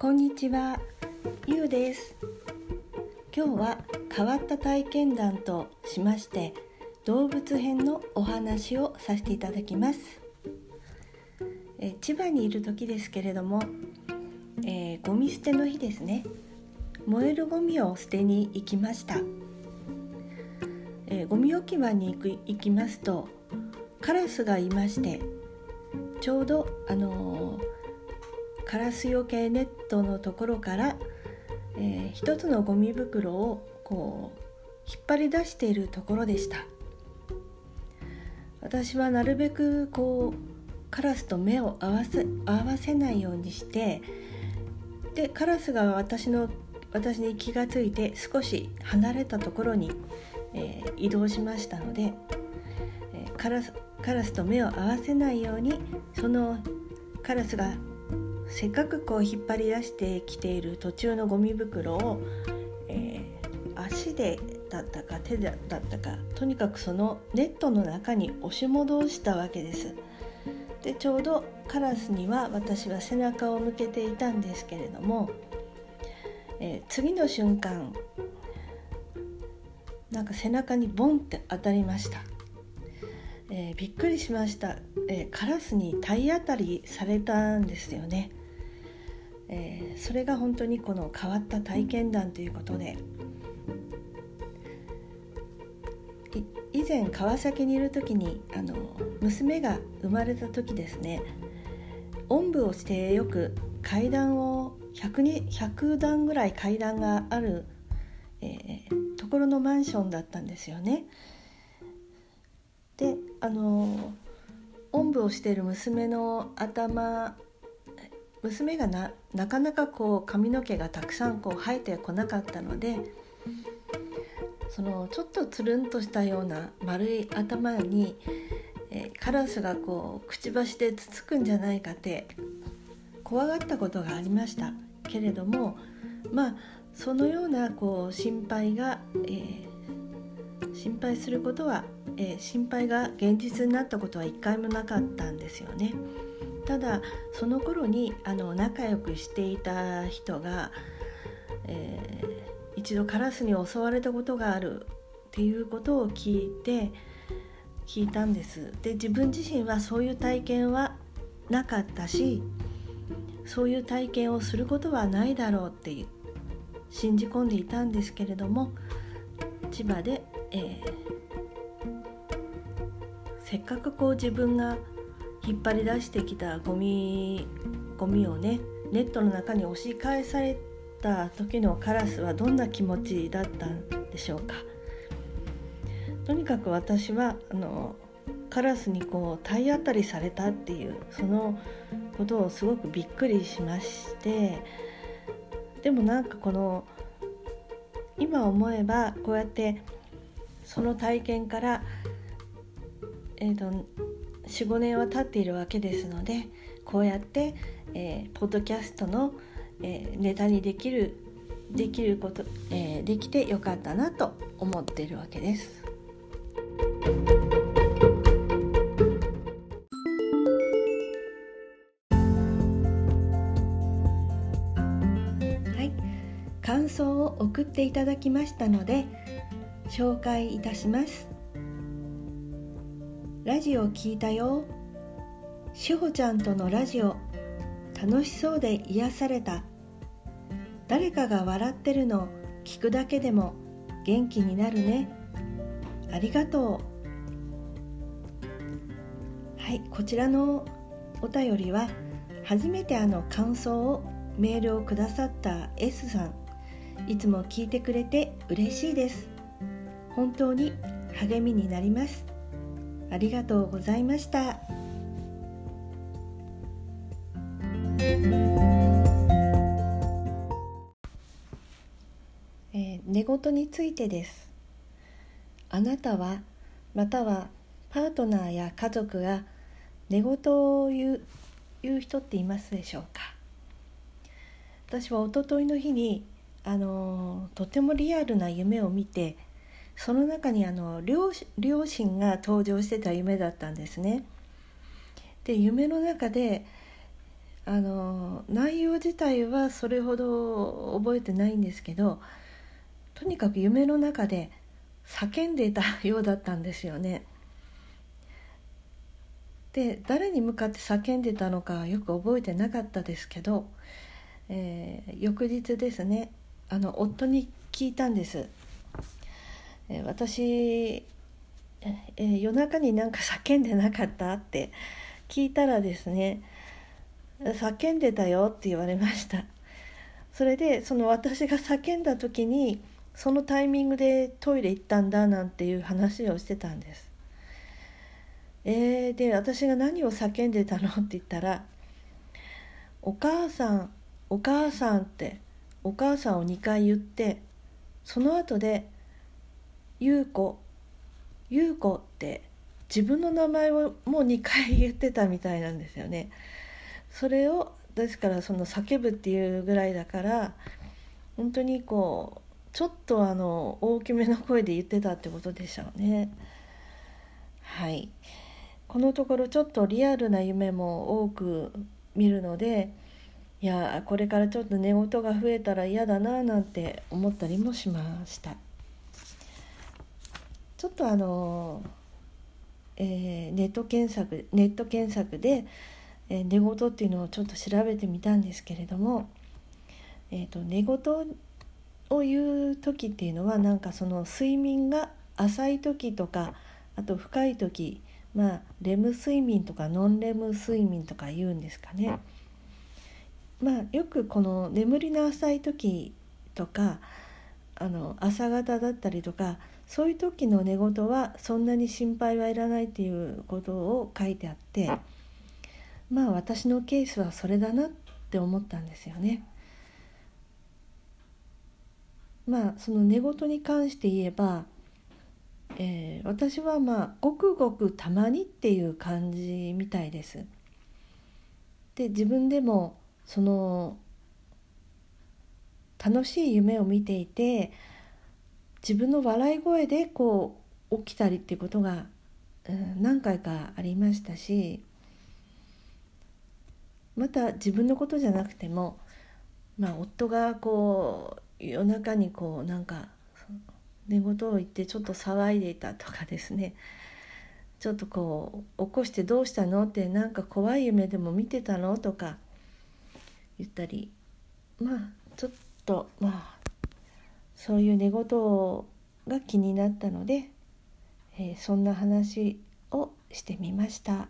こんにちは、ゆうです。今日は変わった体験談としまして動物編のお話をさせていただきます。え千葉にいる時ですけれども、えー、ゴミ捨ての日ですね。燃えるゴミを捨てに行きました、えー、ゴミ置き場に行く行きますとカラスがいましてちょうどあのー、カラスよけネットのところから、えー、一つのゴミ袋をこう引っ張り出しているところでした。私はなるべくこうカラスと目を合わせ合わせないようにしてでカラスが私の私に気がついて少し離れたところに、えー、移動しましたので、えー、カラスカラスと目を合わせないようにそのカラスがせっかくこう引っ張り出してきている途中のゴミ袋を、えー、足でだったか手だったかとにかくそのネットの中に押し戻したわけです。でちょうどカラスには私は背中を向けていたんですけれども、えー、次の瞬間なんか背中にボンって当たりました。えー、びっくりしました、えー、カラスに体当たりされたんですよね、えー、それが本当にこの変わった体験談ということで。以前川崎にいる時にあの娘が生まれた時ですね。おんぶをしてよく階段を 100, に100段ぐらい階段がある、え、ところのマンションだったんですよね。であのおんぶをしている娘の頭娘がななかなかこう髪の毛がたくさんこう生えてこなかったのでそのちょっとつるんとしたような丸い頭に、えカラスがこうくちばしでつつくんじゃないかって怖がったことがありました。けれどもまあそのようなこう心配が、えー、心配することはえー、心配が現実になったことは一回もなかったんですよね。ただその頃にあの仲良くしていた人が、えー、一度カラスに襲われたことがあるっていうことを聞いて聞いたんですで自分自身はそういう体験はなかったしそういう体験をすることはないだろうって信じ込んでいたんですけれども千葉で、えーせっかくこう自分が引っ張り出してきたゴミゴミをねネットの中に押し返された時のカラスはどんな気持ちだったんでしょうか？とにかく私はあのカラスにこう体当たりされたっていうそのことをすごくびっくりしましてでもなんかこの今思えばこうやってその体験からえーと、45年は経っているわけですのでこうやって、えー、ポッドキャストの、えー、ネタにできるできること、えー、できてよかったなと思っているわけです。はい感想を送っていただきましたので紹介いたします。ラジオ聞いたよ。しほちゃんとのラジオ。楽しそうで癒された。誰かが笑ってるの聞くだけでも元気になるね。ありがとう。はいこちらのお便りは初めてあの感想をメールをくださった S さん。いつも聞いてくれて嬉しいです。本当に励みになります。ありがとうございました。えー、寝言についてですあなたはまたはパートナーや家族が寝言を言う言う人っていますでしょうか？私はおとといの日にあのとてもリアルな夢を見てその中にあの両両親が登場してた夢だったんですね。で夢の中であの内容自体はそれほど覚えてないんですけどとにかく夢の中で叫んでいたようだったんですよね。で誰に向かって叫んでたのかよく覚えてなかったですけど、えー、翌日ですねあの夫に聞いたんです。え、私、え、夜中になんか叫んでなかった？って聞いたらですね叫んでたよって言われました。それでその私が叫んだ時にそのタイミングでトイレ行ったんだなんていう話をしてたんです。えー、で私が何を叫んでたのって言ったら「お母さんお母さん」ってお母さんを2回言ってその後で「優子優子」って自分の名前をもう2回言ってたみたいなんですよね。それをですからその叫ぶっていうぐらいだから本当にこうちょっとあの大きめの声で言ってたってことでしょうね。はいこのところちょっとリアルな夢も多く見るのでいやこれからちょっと寝言が増えたら嫌だななんて思ったりもしましたちょっとあの、えー、ネット検索ネット検索でえ寝言っていうのをちょっと調べてみたんですけれども、えーと、寝言を言う時っていうのはなんかその睡眠が浅い時とかあと深い時まあレム睡眠とかノンレム睡眠とか言うんですかね。まあよくこの眠りの浅い時とかあの朝方だったりとかそういう時の寝言はそんなに心配はいらないっていうことを書いてあって。まあ私のケースはそれだなって思ったんですよね。まあその寝言に関して言えば、えー、私はまあごくごくたまにっていう感じみたいです。で自分でもその楽しい夢を見ていて自分の笑い声でこう起きたりっていうことが、うん、何回かありましたしまた自分のことじゃなくても、まあ、夫がこう夜中にこうなんか寝言を言ってちょっと騒いでいたとかですね。ちょっとこう起こしてどうしたのってなんか怖い夢でも見てたのとか言ったりまあちょっとまあそういう寝言が気になったので、えー、そんな話をしてみました。